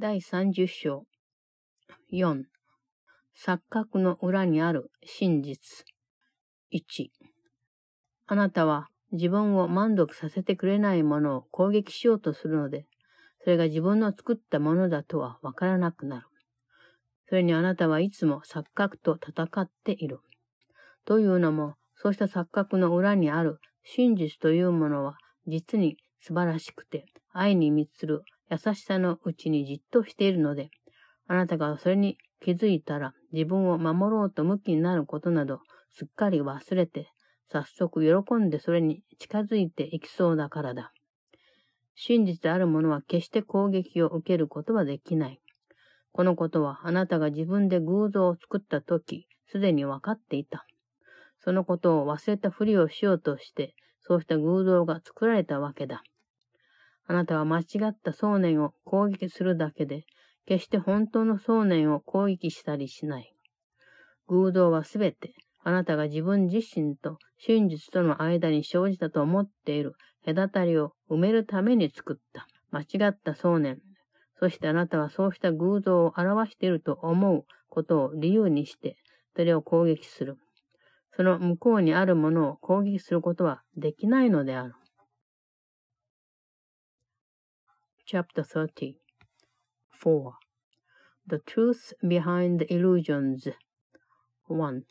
第30章。4。錯覚の裏にある真実。1。あなたは自分を満足させてくれないものを攻撃しようとするので、それが自分の作ったものだとはわからなくなる。それにあなたはいつも錯覚と戦っている。というのも、そうした錯覚の裏にある真実というものは実に素晴らしくて、愛に満つる優しさのうちにじっとしているので、あなたがそれに気づいたら自分を守ろうと向きになることなどすっかり忘れて、早速喜んでそれに近づいていきそうだからだ。真実であるものは決して攻撃を受けることはできない。このことはあなたが自分で偶像を作ったとき、すでに分かっていた。そのことを忘れたふりをしようとして、そうした偶像が作られたわけだ。あなたは間違った想念を攻撃するだけで、決して本当の想念を攻撃したりしない。偶像はすべて、あなたが自分自身と真実との間に生じたと思っている隔たりを埋めるために作った。間違った想念。そしてあなたはそうした偶像を表していると思うことを理由にして、それを攻撃する。その向こうにあるものを攻撃することはできないのである。Chapter 30 4. The truth behind illusions 1.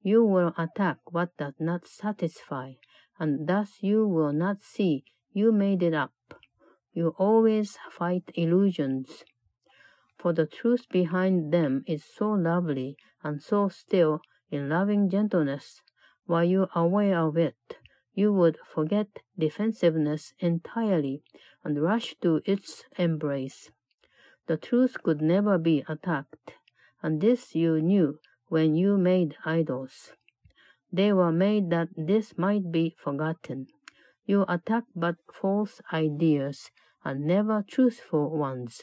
You will attack what does not satisfy, and thus you will not see you made it up. You always fight illusions. For the truth behind them is so lovely and so still in loving gentleness, while you are aware of it, you would forget defensiveness entirely and rush to its embrace. The truth could never be attacked, and this you knew when you made idols. They were made that this might be forgotten. You attack but false ideas, and never truthful ones.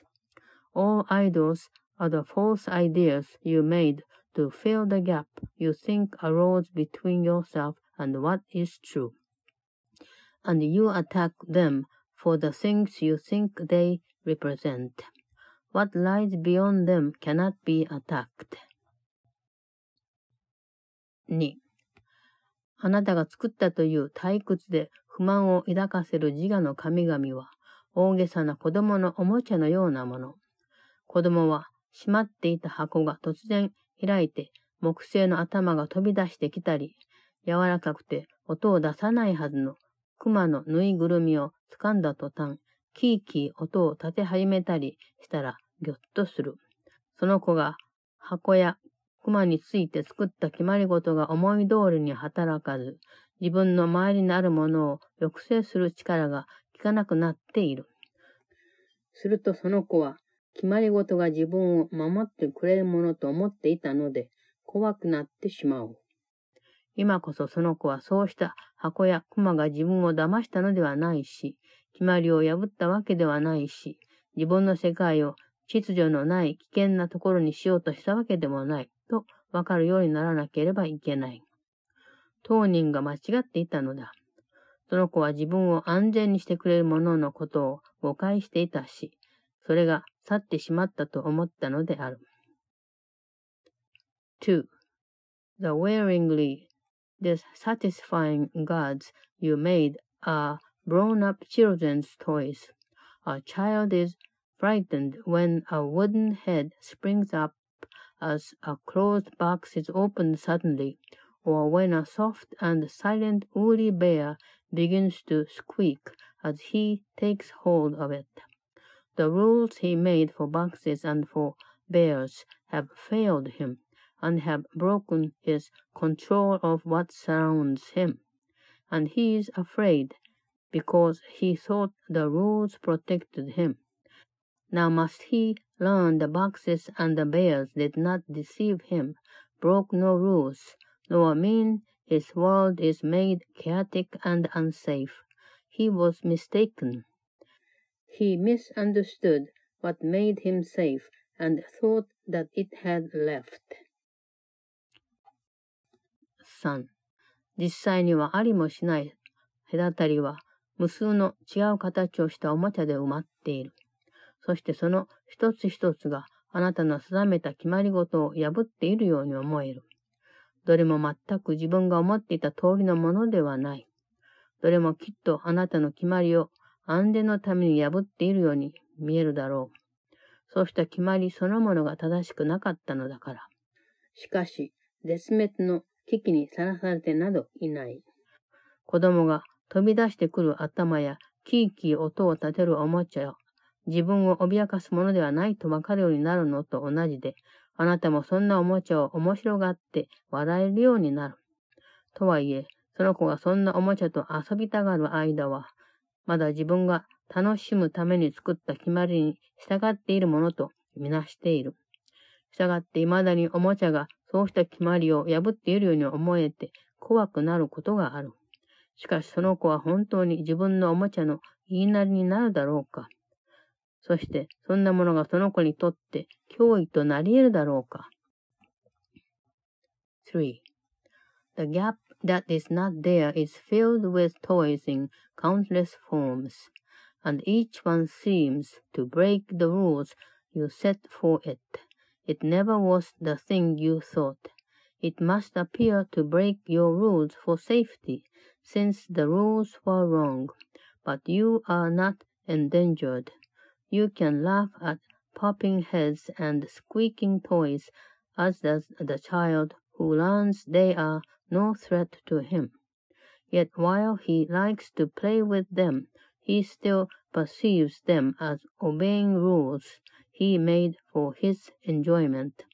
All idols are the false ideas you made to fill the gap you think arose between yourself and what is true. And you attack them for the things you think they represent. What lies beyond them cannot be attacked. 2. あなたが作ったという退屈で不満を抱かせる自我の神々は大げさな子供のおもちゃのようなもの。子供は閉まっていた箱が突然開いて木製の頭が飛び出してきたり、柔らかくて音を出さないはずの熊のぬいぐるみを掴んだ途端、キーキー音を立て始めたりしたらぎょっとする。その子が箱や熊について作った決まり事が思い通りに働かず、自分の周りにあるものを抑制する力が効かなくなっている。するとその子は決まり事が自分を守ってくれるものと思っていたので、怖くなってしまう。今こそその子はそうした箱や熊が自分を騙したのではないし、決まりを破ったわけではないし、自分の世界を秩序のない危険なところにしようとしたわけでもない、とわかるようにならなければいけない。当人が間違っていたのだ。その子は自分を安全にしてくれるもののことを誤解していたし、それが去ってしまったと思ったのである。2. The willingly wearingly dissatisfying gods you made are grown-up children's toys. A child is frightened when a wooden head springs up as a closed box is opened suddenly, or when a soft and silent woolly bear begins to squeak as he takes hold of it. The rules he made for boxes and for bears have failed him, and have broken his control of what surrounds him. And he is afraid, because he thought the rules protected him. Now must he learn the boxes and the bears did not deceive him, broke no rules, nor mean his world is made chaotic and unsafe. He was mistaken. He misunderstood what made him safe and thought that it had left. 3. 実際にはありもしない隔たりは無数の違う形をしたおもちゃで埋まっている。そしてその一つ一つがあなたの定めた決まり事を破っているように思える。どれも全く自分が思っていた通りのものではない。どれもきっとあなたの決まりを安全のために破っているように見えるだろう。そうした決まりそのものが正しくなかったのだから。しかし、絶滅の危機にさらされてなどいない。子供が飛び出してくる頭やキーキー音を立てるおもちゃを自分を脅かすものではないとわかるようになるのと同じで、あなたもそんなおもちゃを面白がって笑えるようになる。とはいえ、その子がそんなおもちゃと遊びたがる間は、まだ自分が楽しむために作った決まりに従っているものとみなしている。従って未だにおもちゃがそうした決まりを破っているように思えて怖くなることがある。しかしその子は本当に自分のおもちゃの言いなりになるだろうか。そしてそんなものがその子にとって脅威となり得るだろうか。3. The gap that is not there is filled with toys in countless forms, and each one seems to break the rules you set for it. It never was the thing you thought. It must appear to break your rules for safety, since the rules were wrong. But you are not endangered. You can laugh at popping heads and squeaking toys, as does the child who learns they are no threat to him. Yet while he likes to play with them, he still perceives them as obeying rules he made for his enjoyment.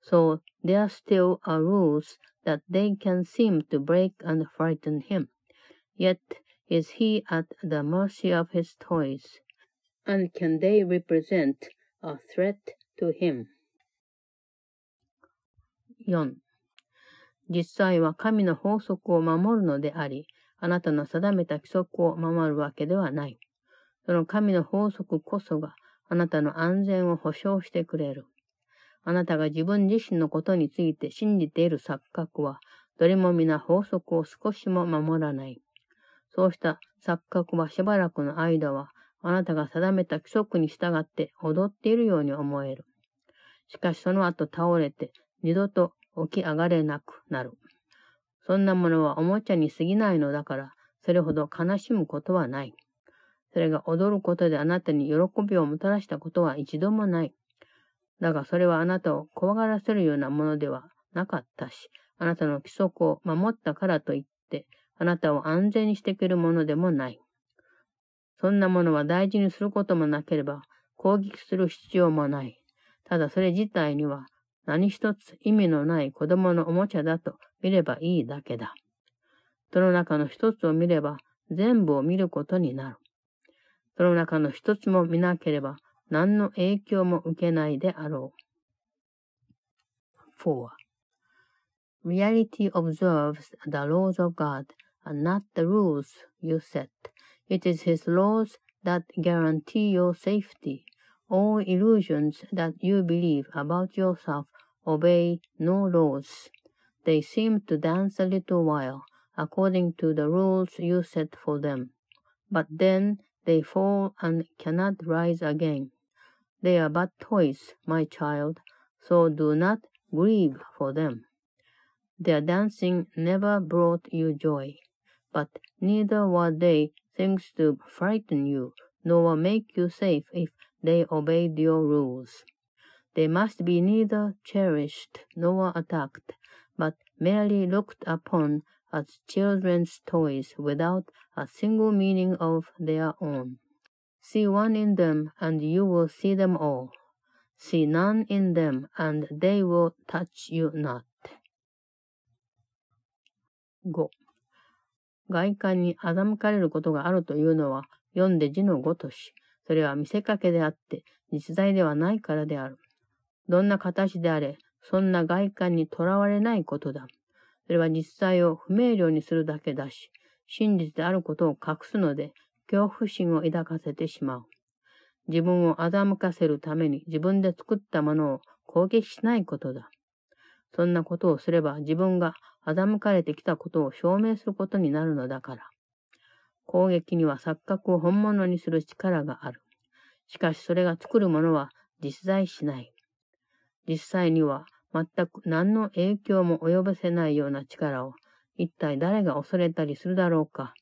So there still are rules that they can seem to break and frighten him. Yet is he at the mercy of his toys, and can they represent a threat to him? 4. 実際は神の法則を守るのであり、あなたの定めた規則を守るわけではない。その神の法則こそが あなたの安全を保証してくれる。あなたが自分自身のことについて信じている錯覚は、どれも皆法則を少しも守らない。そうした錯覚はしばらくの間は、あなたが定めた規則に従って踊っているように思える。しかしその後倒れて、二度と起き上がれなくなる。そんなものはおもちゃに過ぎないのだから、それほど悲しむことはない。それが踊ることであなたに喜びをもたらしたことは一度もない。だがそれはあなたを怖がらせるようなものではなかったし、あなたの規則を守ったからといって、あなたを安全にしてくるものでもない。そんなものは大事にすることもなければ、攻撃する必要もない。ただそれ自体には何一つ意味のない子供のおもちゃだと見ればいいだけだ。その中の一つを見れば全部を見ることになる。その中の一つも見なければ何の影響も受けないであろう。4. Reality observes the laws of God and not the rules you set. It is His laws that guarantee your safety. All illusions that you believe about yourself obey no laws. They seem to dance a little while, according to the rules you set for them. But then they fall and cannot rise again. They are but toys, my child, so do not grieve for them. Their dancing never brought you joy, but neither were they things to frighten you, nor make you safe if they obeyed your rules. They must be neither cherished nor attacked, but merely looked upon as children's toys without a single meaning of their own. See one in them and you will see them all. See none in them and they will touch you not. 5. 外観に欺かれることがあるというのは読んで字のごとし、それは見せかけであって実在ではないからである。どんな形であれ、そんな外観にとらわれないことだ。それは実際を不明瞭にするだけだし、真実であることを隠すので、恐怖心を抱かせてしまう。自分を欺かせるために自分で作ったものを攻撃しないことだ。そんなことをすれば自分が欺かれてきたことを証明することになるのだから。攻撃には錯覚を本物にする力がある。しかしそれが作るものは実在しない。実際には全く何の影響も及ぼせないような力を一体誰が恐れたりするだろうか。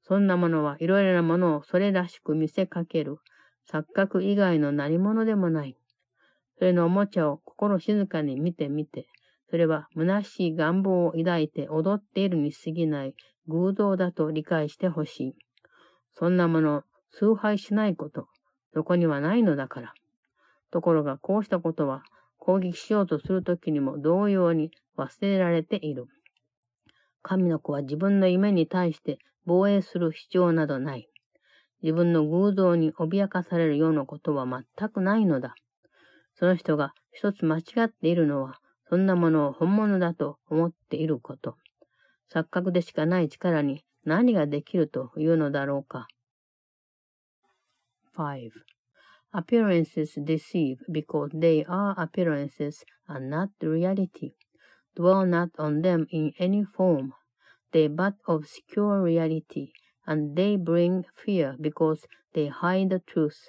そんなものはいろいろなものをそれらしく見せかける錯覚以外の何者でもない。それのおもちゃを心静かに見てみて、それは虚しい願望を抱いて踊っているに過ぎない偶像だと理解してほしい。そんなもの崇拝しないこと、そこにはないのだから。ところがこうしたことは攻撃しようとするときにも同様に忘れられている。神の子は自分の夢に対して防衛する必要などない。自分の偶像に脅かされるようなことは全くないのだ。その人が一つ間違っているのは、そんなものを本物だと思っていること。錯覚でしかない力に何ができるというのだろうか。5. Appearances deceive because they are appearances and not reality. Dwell not on them in any form. They but obscure reality, and they bring fear because they hide the truth.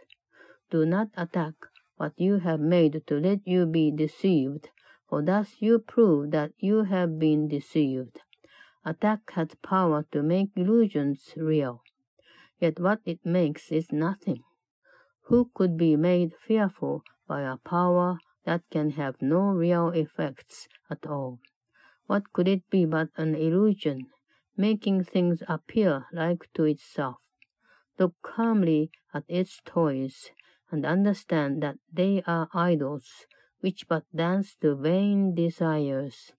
Do not attack what you have made to let you be deceived, for thus you prove that you have been deceived. Attack has power to make illusions real, yet what it makes is nothing. Who could be made fearful by a power that can have no real effects at all? What could it be but an illusion, making things appear like to itself? Look calmly at its toys, and understand that they are idols, which but dance to vain desires.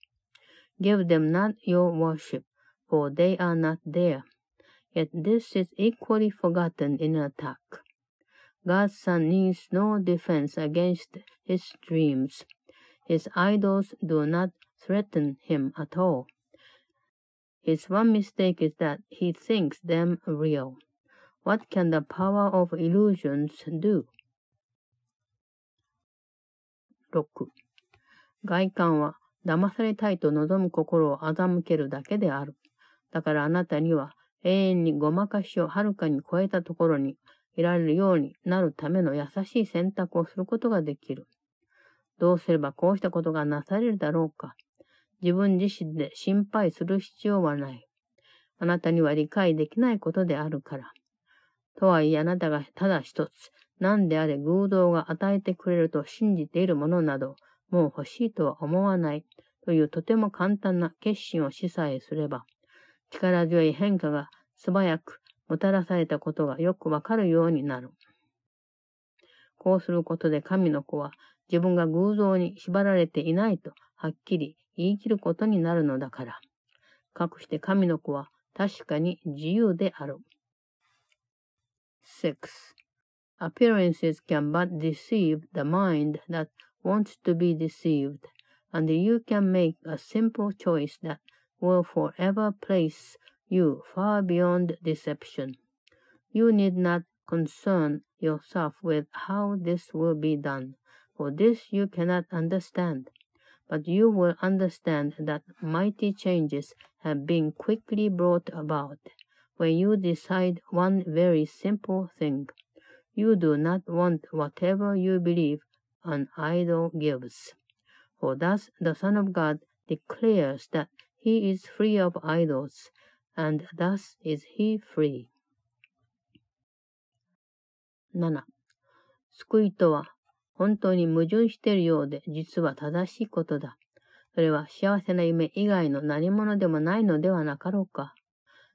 Give them not your worship, for they are not there. Yet this is equally forgotten in attack. God's son needs no defense against his dreams. His idols do not threaten him at all. His one mistake is that he thinks them real. What can the power of illusions do? 6. 外観は騙されたいと望む心を欺けるだけである。だからあなたには永遠にごまかしをはるかに超えたところにいられるようになるための優しい選択をすることができる。どうすればこうしたことがなされるだろうか。自分自身で心配する必要はない。あなたには理解できないことであるから。とはいえあなたがただ一つ、何であれ偶像が与えてくれると信じているものなど、もう欲しいとは思わないというとても簡単な決心をしさえすれば、力強い変化が素早くもたらされたことがよくわかるようになる。こうすることで神の子は自分が偶像に縛られていないとはっきり言い切ることになるのだから。かくして神の子は確かに自由である。6. Appearances can but deceive the mind that wants to be deceived, and you can make a simple choice that will forever place you far beyond deception. You need not concern yourself with how this will be done, for this you cannot understand. But you will understand that mighty changes have been quickly brought about when you decide one very simple thing. You do not want whatever you believe an idol gives. For thus the Son of God declares that he is free of idols, and thus is he free. 7. 救いとは本当に矛盾しているようで実は正しいことだ。それは幸せな夢以外の何者でもないのではなかろうか。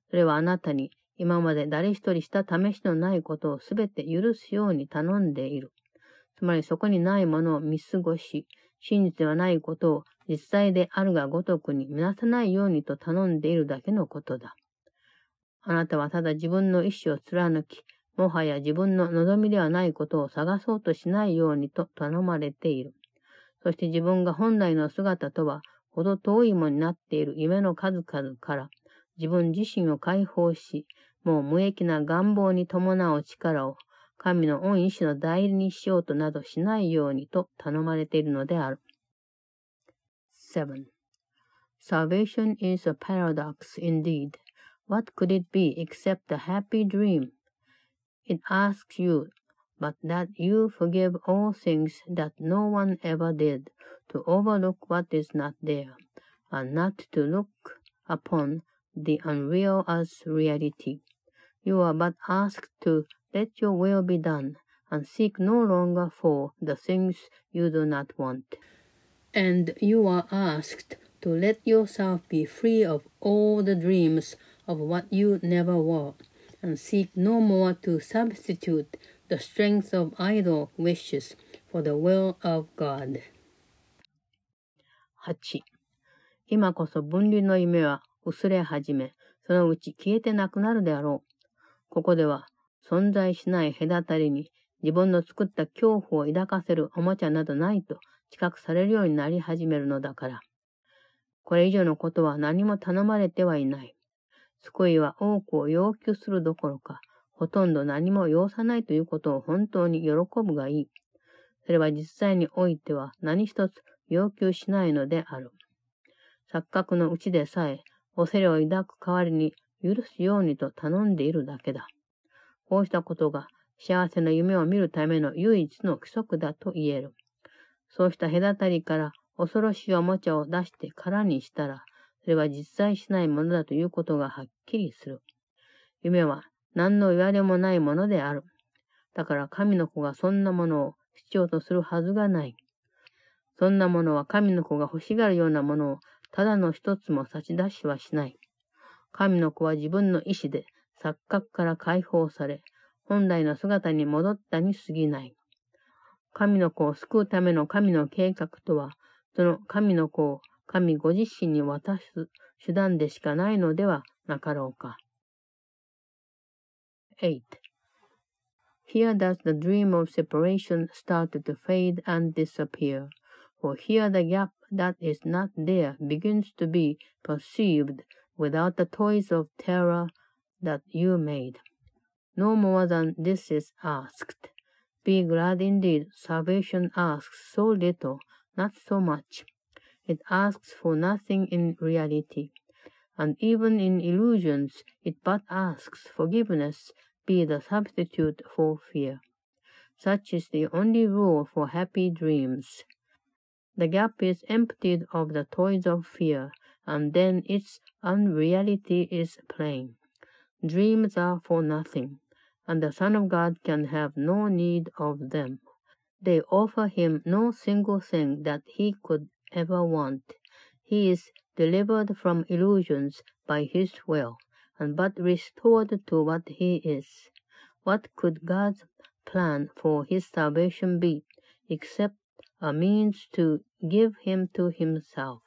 それはあなたに今まで誰一人した試しのないことをすべて許すように頼んでいる。つまりそこにないものを見過ごし、真実ではないことを実際であるがごとくに見なさないようにと頼んでいるだけのことだ。あなたはただ自分の意志を貫き、もはや自分の望みではないことを探そうとしないようにと頼まれている。そして自分が本来の姿とはほど遠いものになっている夢の数々から自分自身を解放し、もう無益な願望に伴う力を神の恩意志の代理にしようとなどしないようにと頼まれているのである。7. Salvation is a paradox indeed. What could it be except a happy dream? It asks you but that you forgive all things that no one ever did, to overlook what is not there, and not to look upon the unreal as reality. You are but asked to let your will be done, and seek no longer for the things you do not want. And you are asked to let yourself be free of all the dreams of what you never were, and seek no more to substitute the strength of idle wishes for the will of God. 8. 今こそ分離の夢は薄れ始め、そのうち消えてなくなるであろう。ここでは存在しない隔たりに自分の作った恐怖を抱かせるおもちゃなどないと知覚されるようになり始めるのだから。これ以上のことは何も頼まれてはいない。救いは多くを要求するどころか、ほとんど何も要さないということを本当に喜ぶがいい。それは実際においては何一つ要求しないのである。錯覚のうちでさえ、恐れを抱く代わりに許すようにと頼んでいるだけだ。こうしたことが幸せな夢を見るための唯一の規則だと言える。そうした隔たりから恐ろしいおもちゃを出して空にしたら、それは実在しないものだということがはっきりする。夢は何の言われもないものである。だから神の子がそんなものを必要とするはずがない。そんなものは神の子が欲しがるようなものをただの一つも差し出しはしない。神の子は自分の意志で錯覚から解放され、本来の姿に戻ったに過ぎない。神の子を救うための神の計画とは、その神の子を神ご自身に渡す手段でしかないのではなかろうか。8. Here does the dream of separation start to fade and disappear, for here the gap that is not there begins to be perceived without the toys of terror that you made. No more than this is asked. Be glad indeed, salvation asks so little, not so much. It asks for nothing in reality, and even in illusions it but asks forgiveness be the substitute for fear. Such is the only rule for happy dreams. The gap is emptied of the toys of fear, and then its unreality is plain. Dreams are for nothing, and the Son of God can have no need of them. They offer him no single thing that he could ever want. He is delivered from illusions by his will, and but restored to what he is. What could God's plan for his salvation be, except a means to give him to himself?